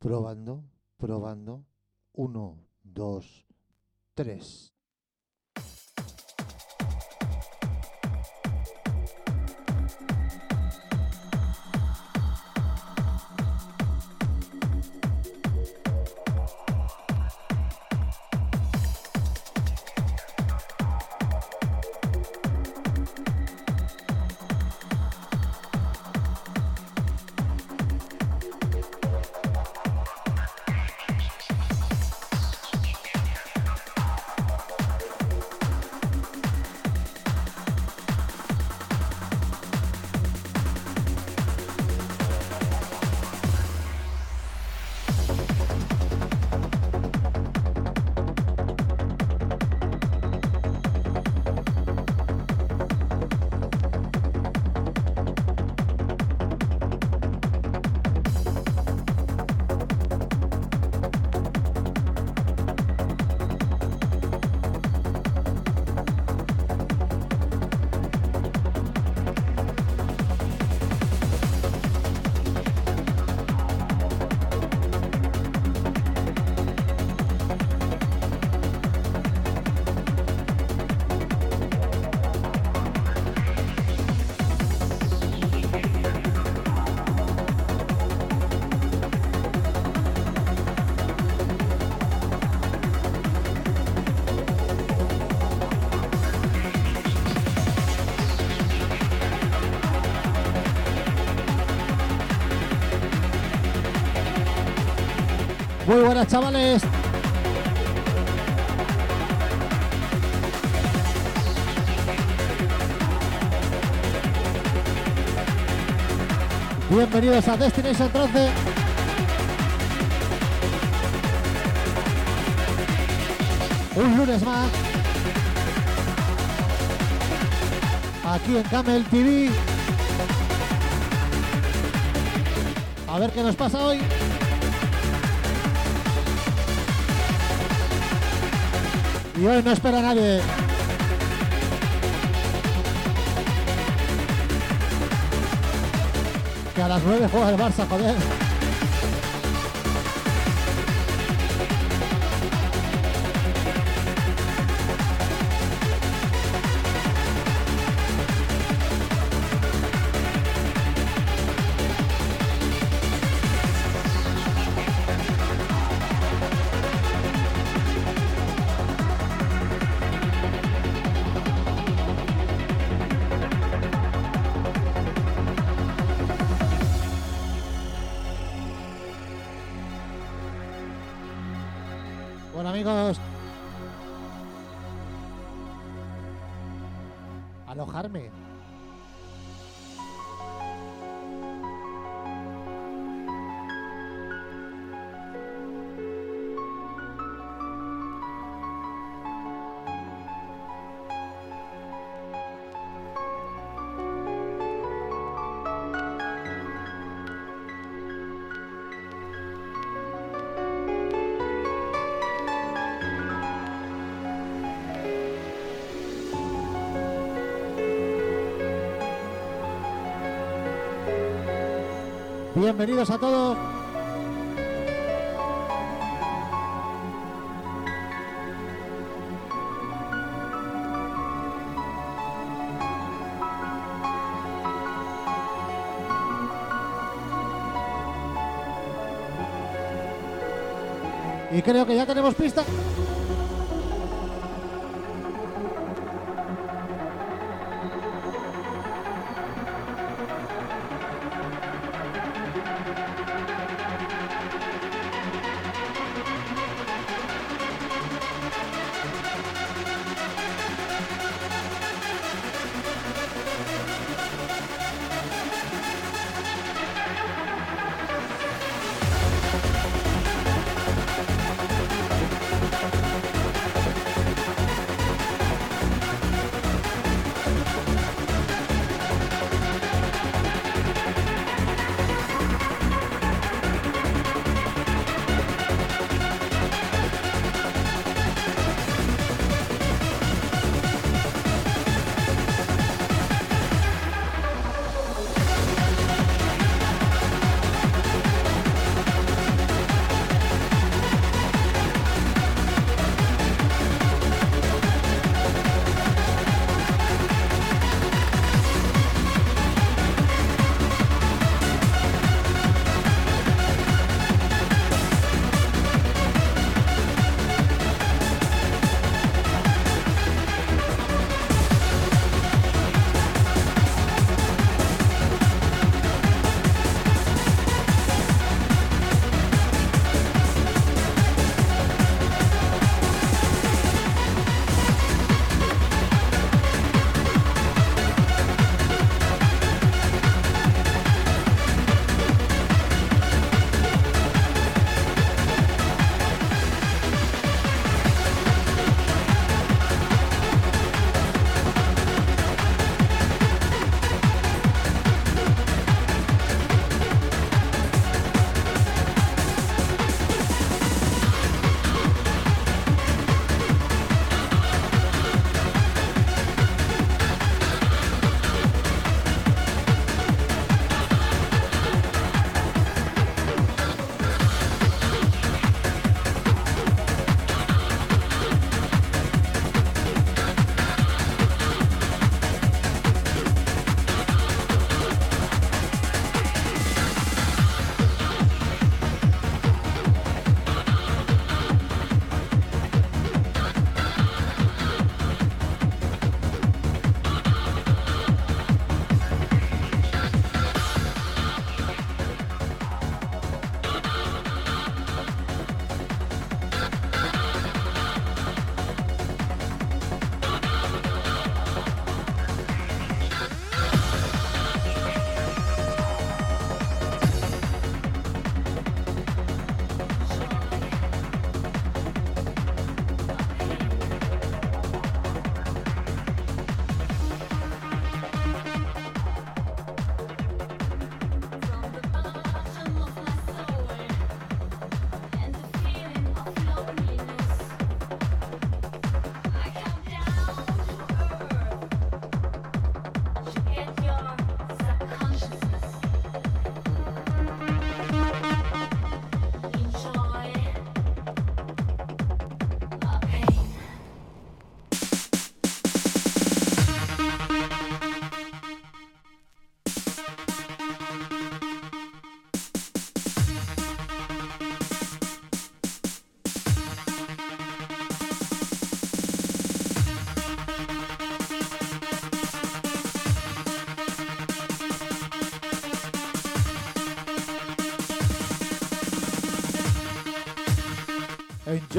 Probando, probando. Uno, dos, tres. Muy buenas chavales. Bienvenidos a Destination 13. Un lunes más. Aquí en Camel TV. A ver qué nos pasa hoy. Y hoy no espera nadie. Que a las 9 juega el Barça, joder. Bienvenidos a todos. Y creo que ya tenemos pista.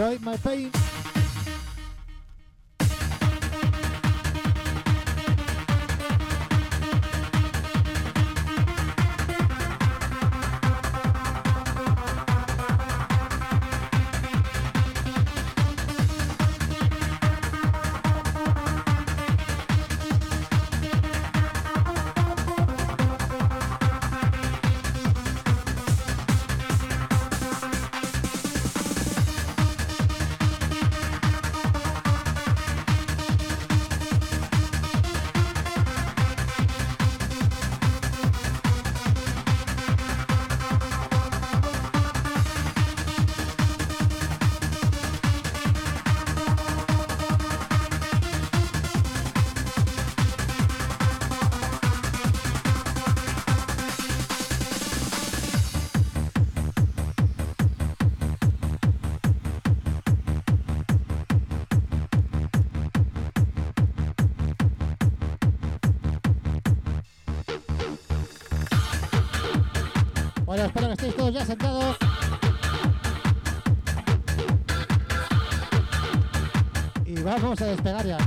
enjoy my pain. Bueno, espero que estéis todos ya sentados. Y vamos a despegar ya.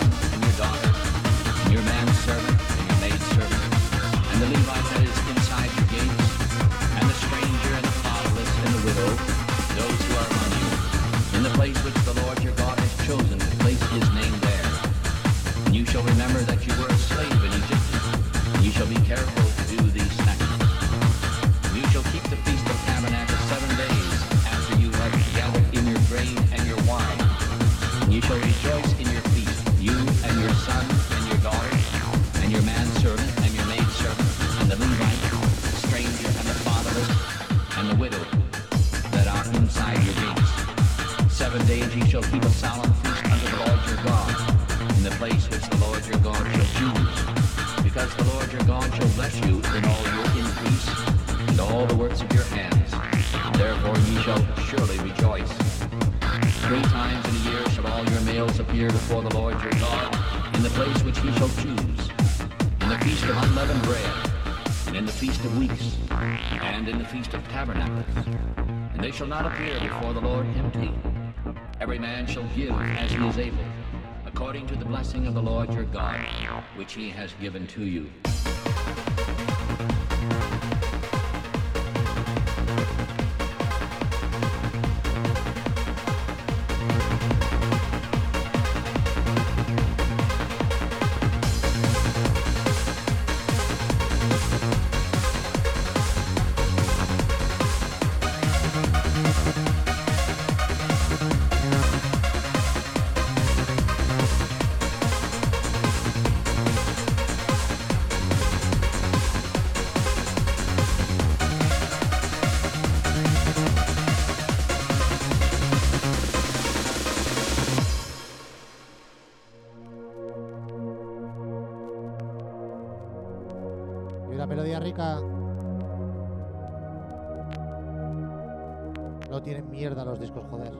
Bye. which he has given to you. mierda los discos, joder.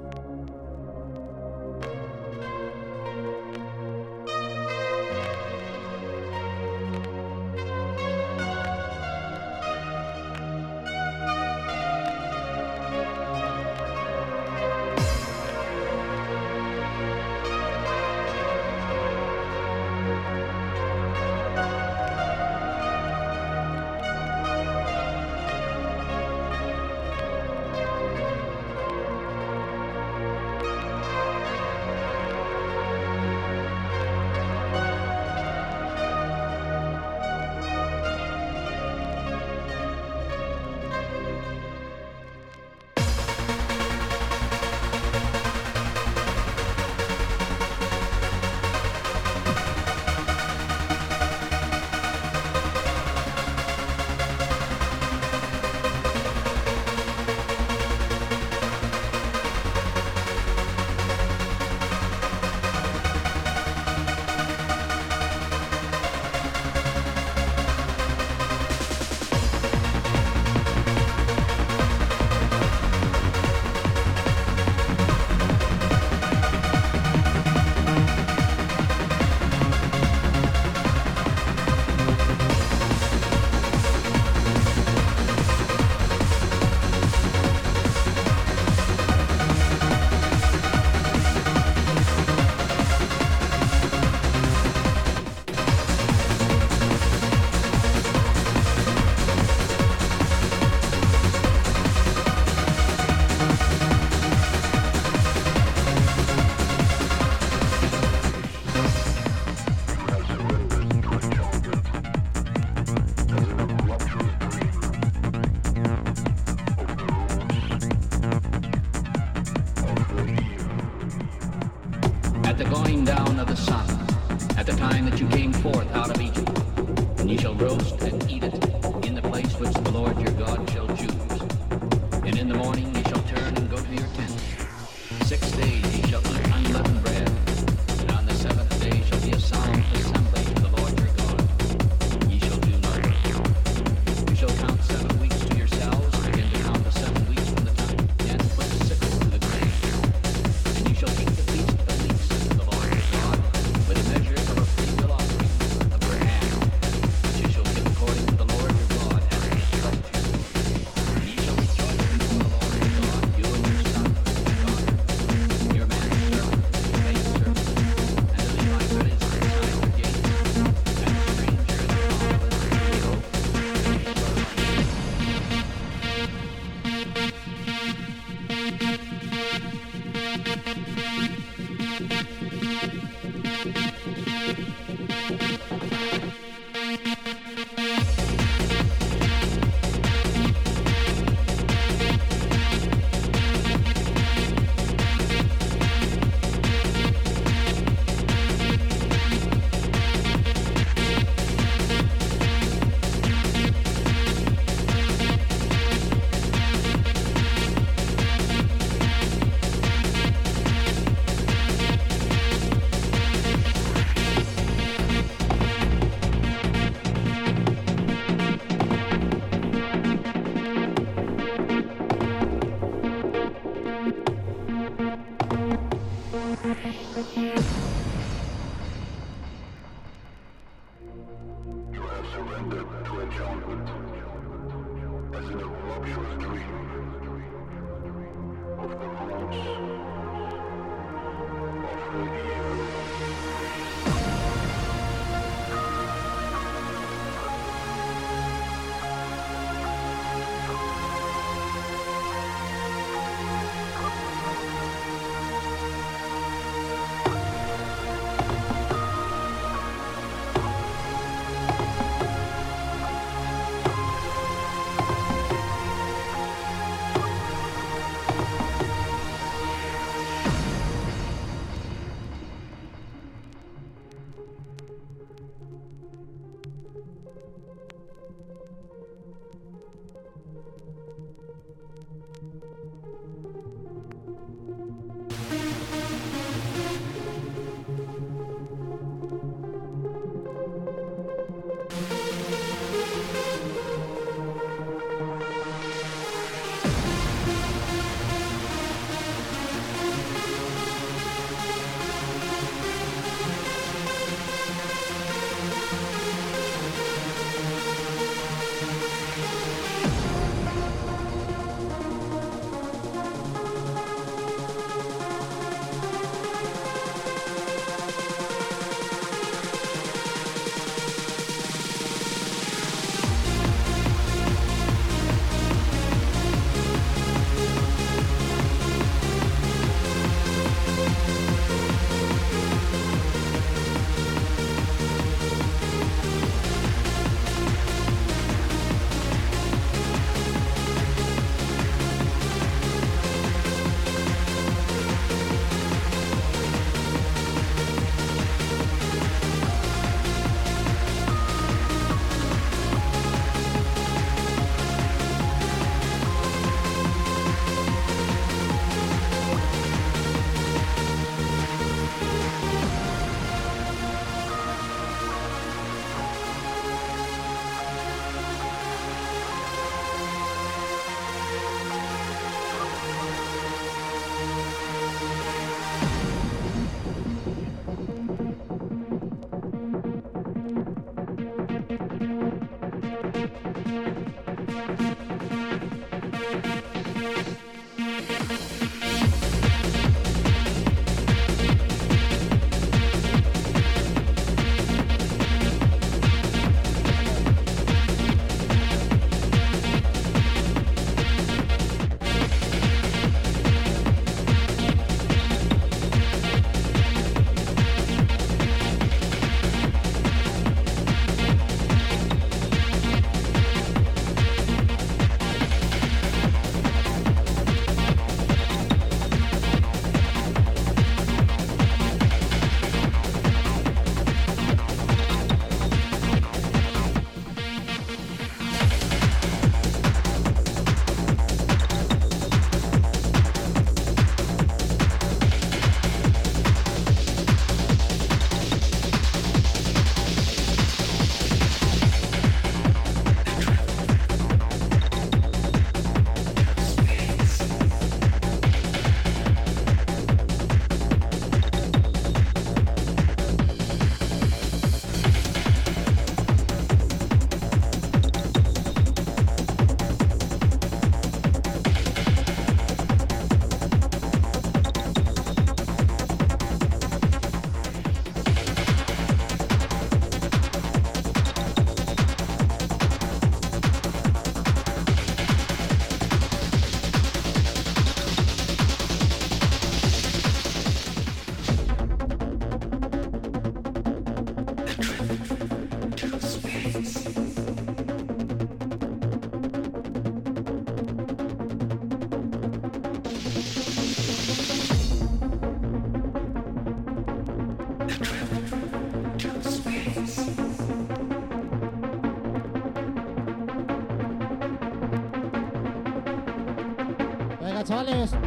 Martínez.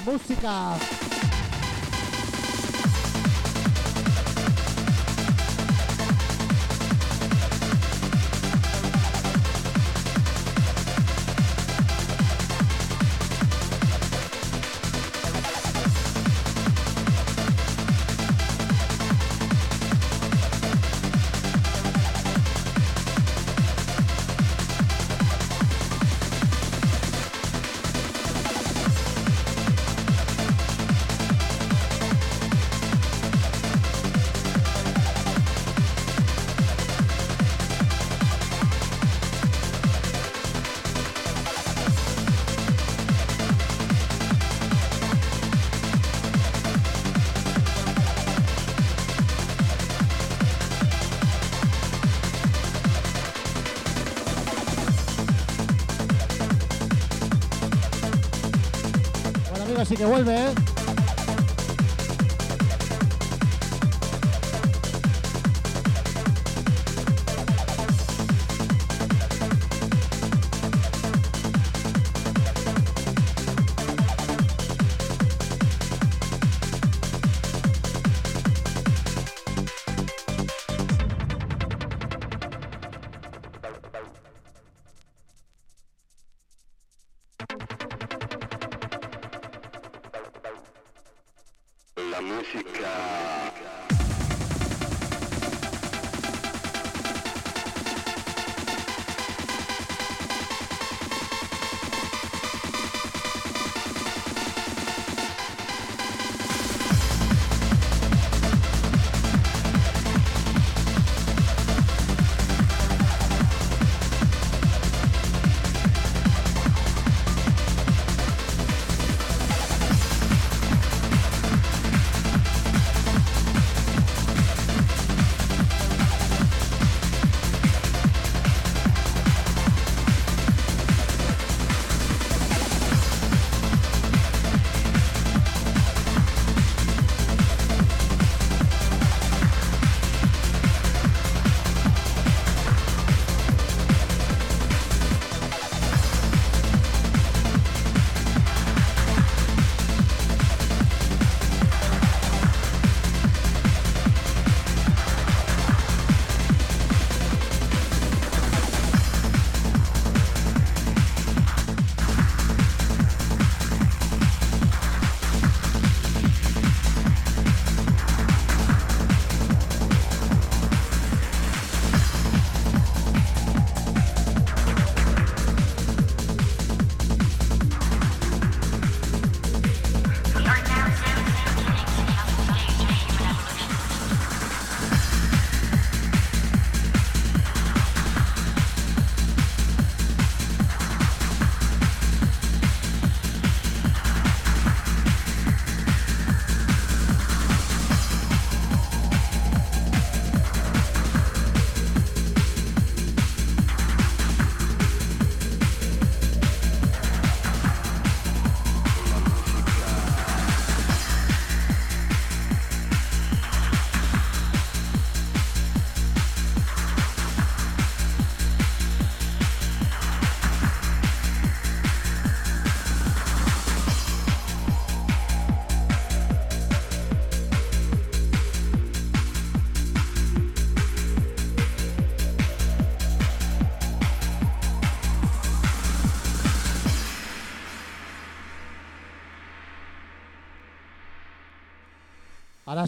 Música. Que vuelve,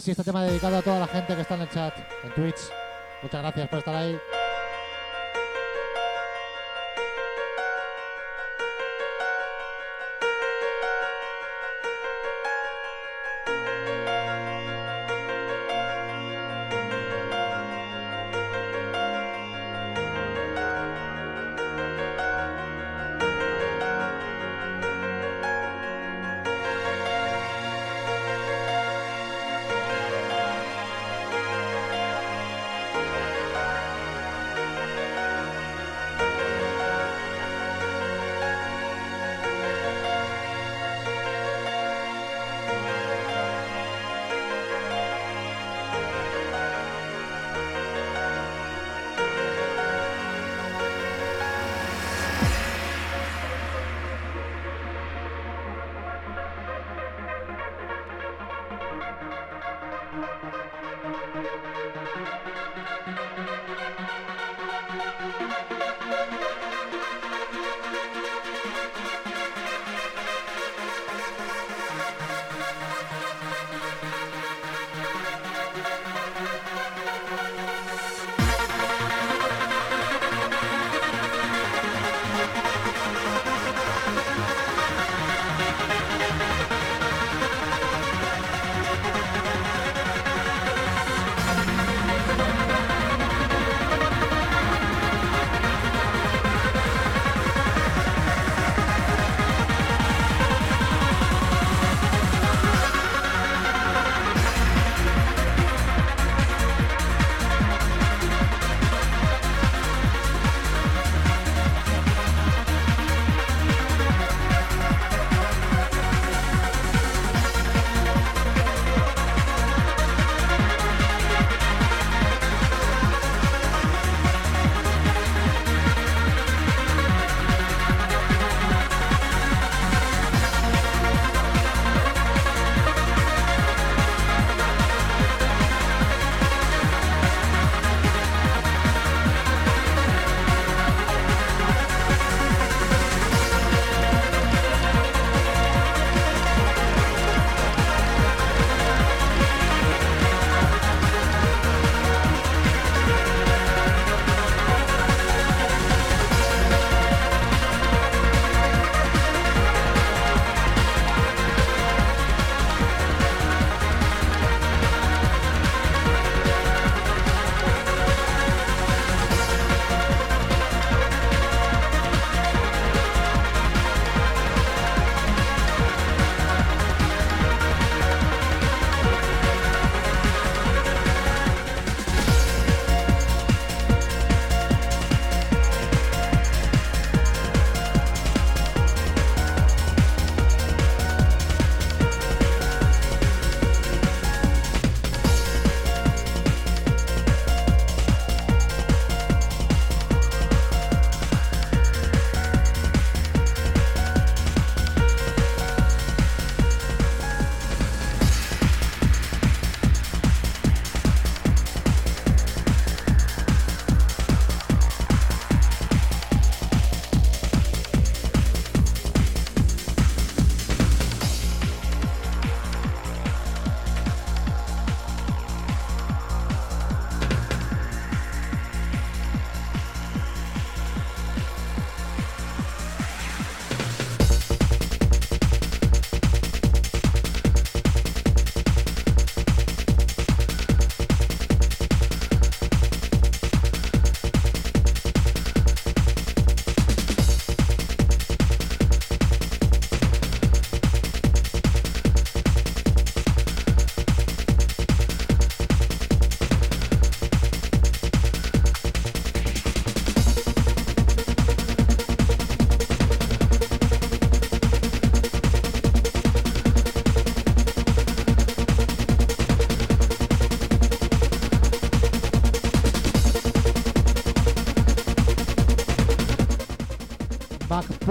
Ahora sí, este tema dedicado a toda la gente que está en el chat, en Twitch. Muchas gracias por estar ahí.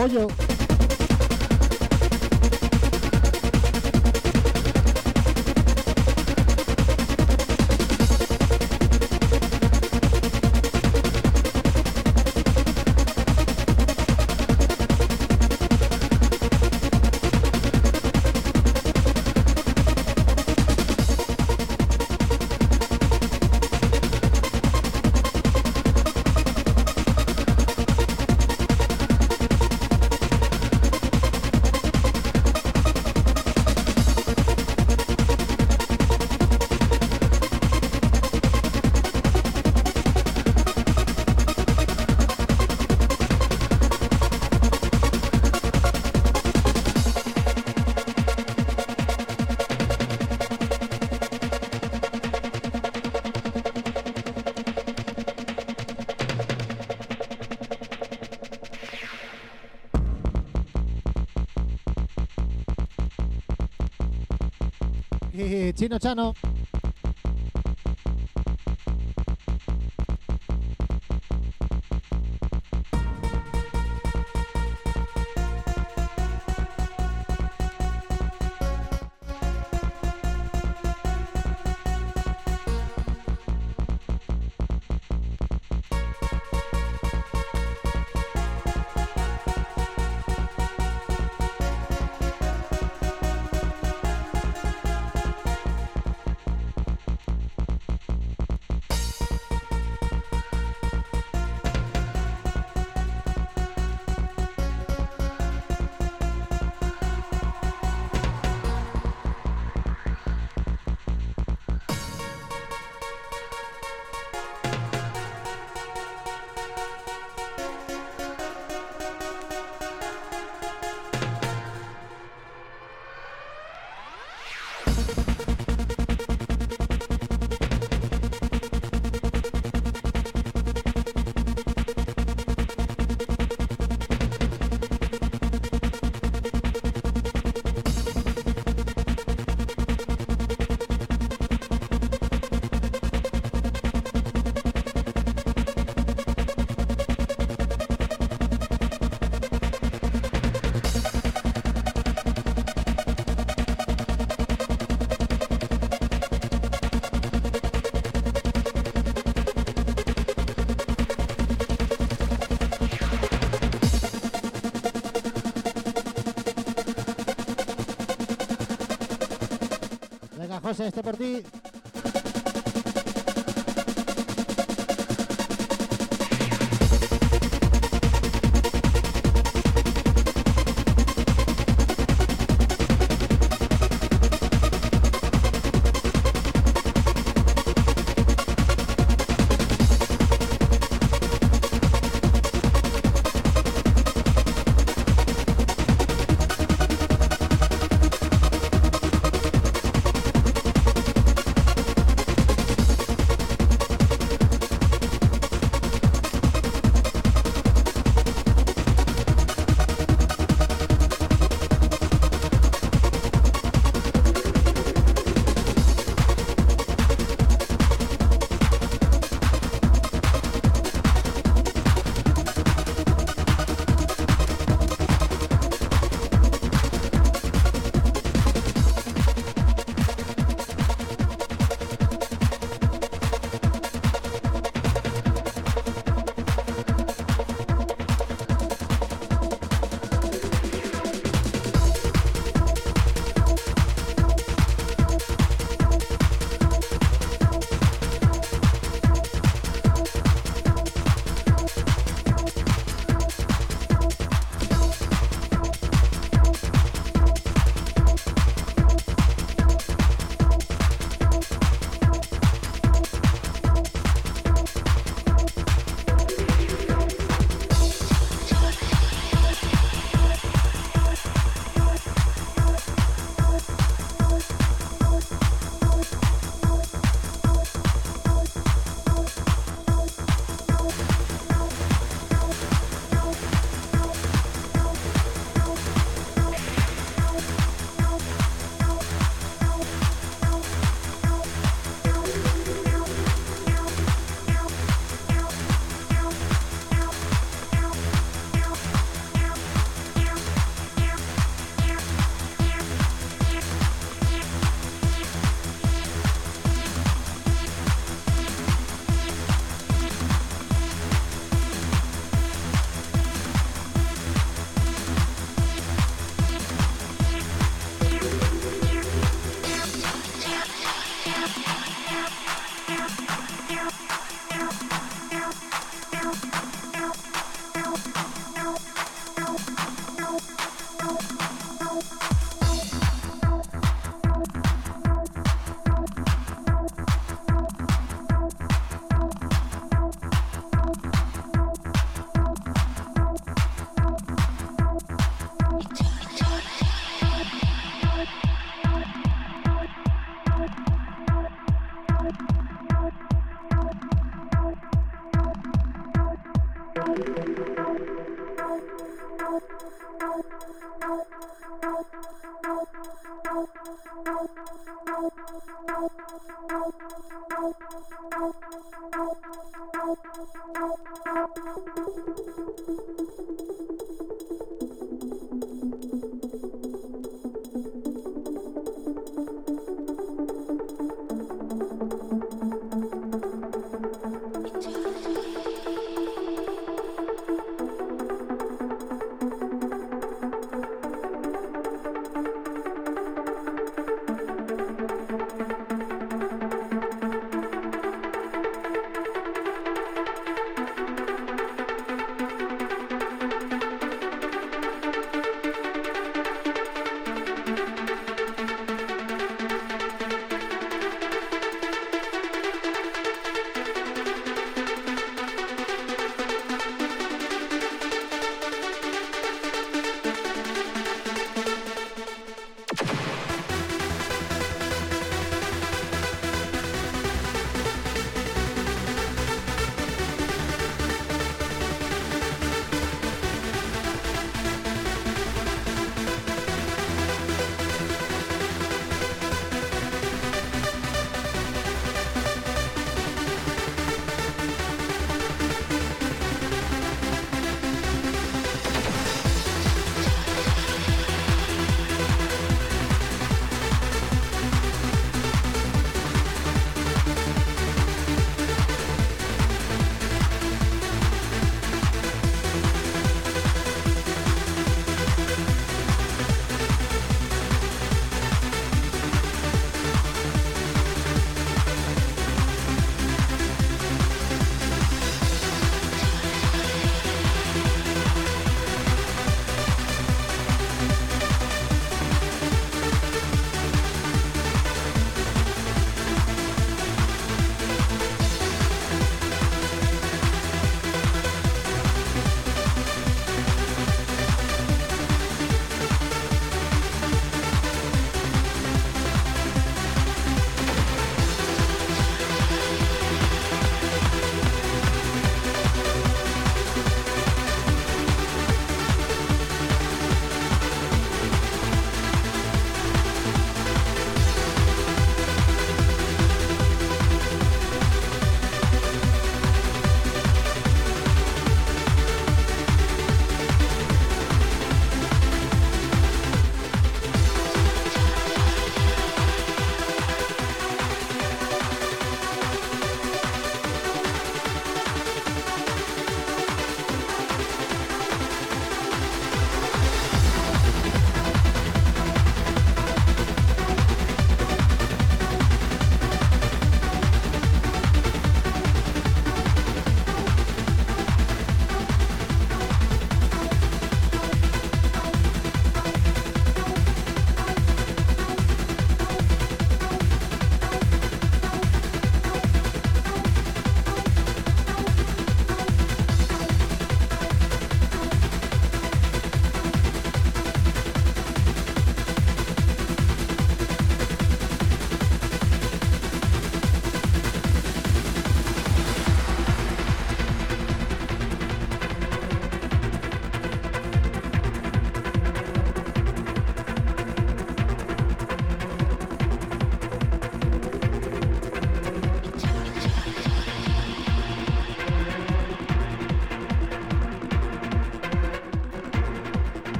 Pollo. Y Chino Chano. José, este por ti. Thank you.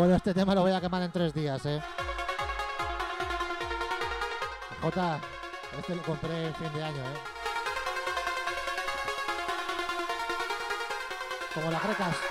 Bueno, este tema lo voy a quemar en tres días, ¿eh? J, este lo compré en fin de año, ¿eh? Como las grecas.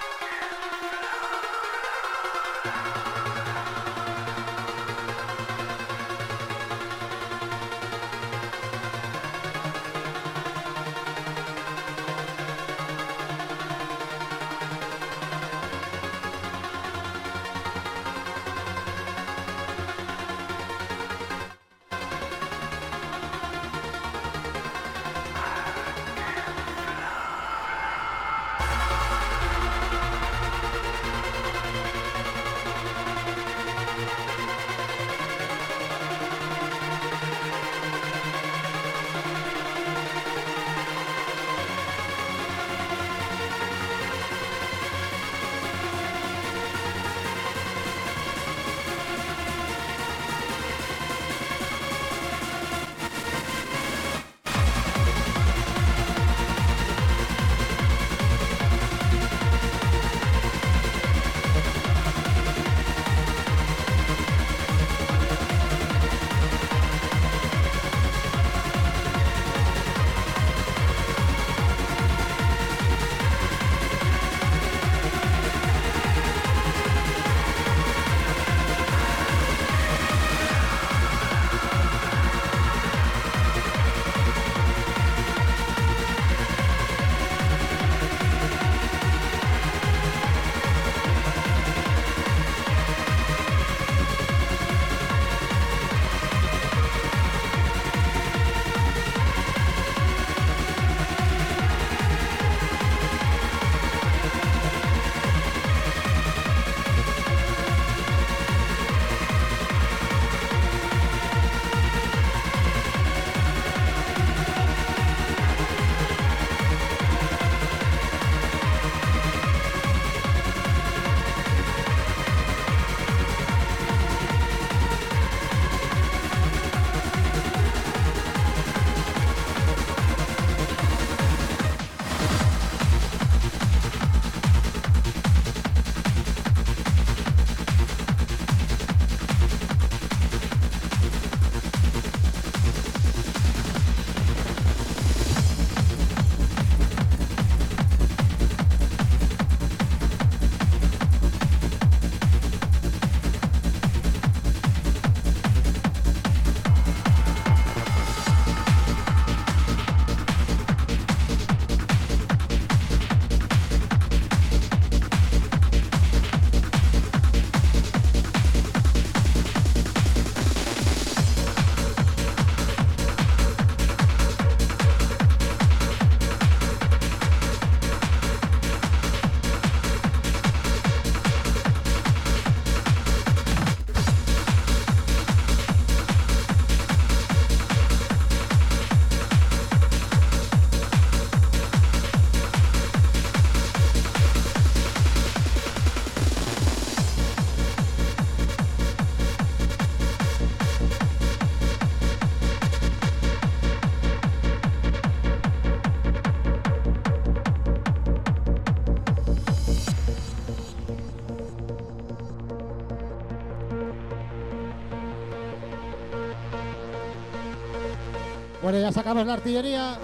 Bueno, ya sacamos la artillería.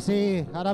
Ahora sí, ahora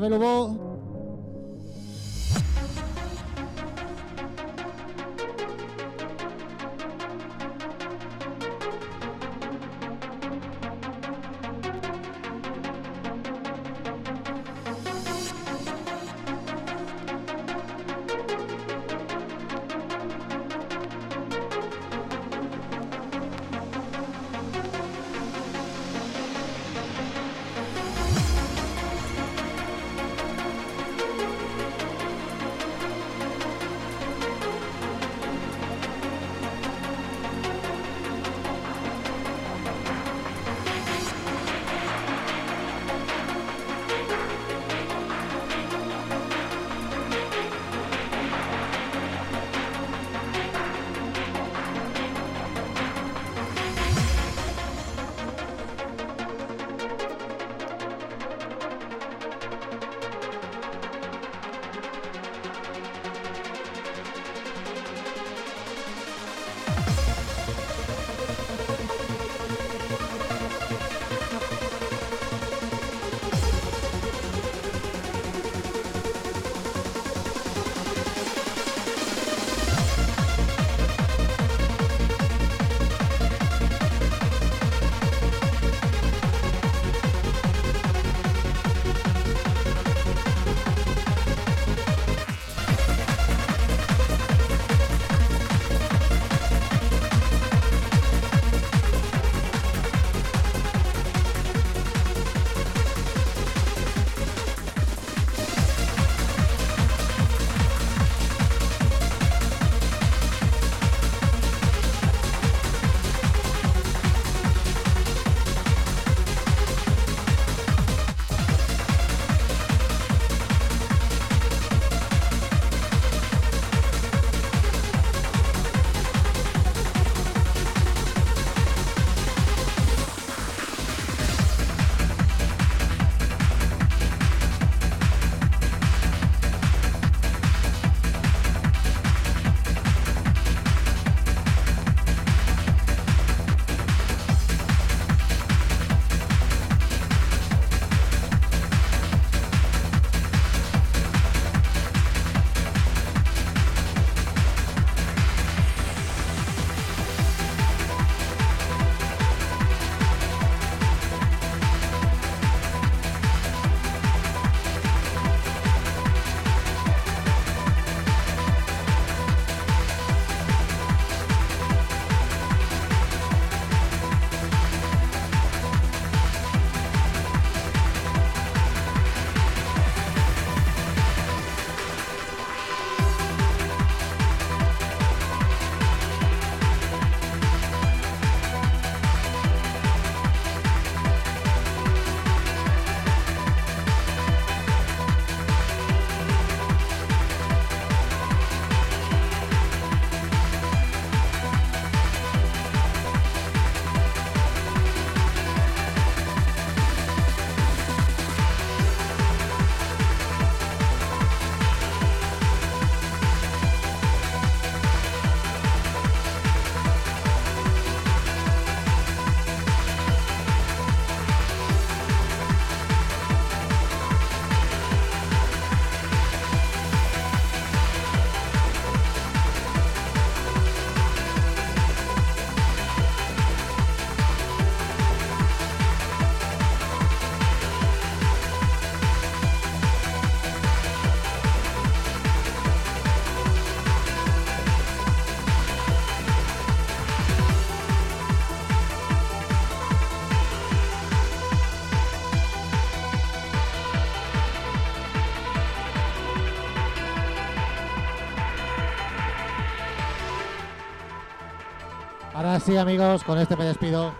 sí, amigos, con este me despido.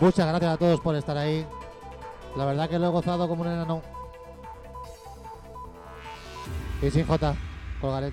Muchas gracias a todos por estar ahí. La verdad que lo he gozado como un enano. Y sin J, colgaré el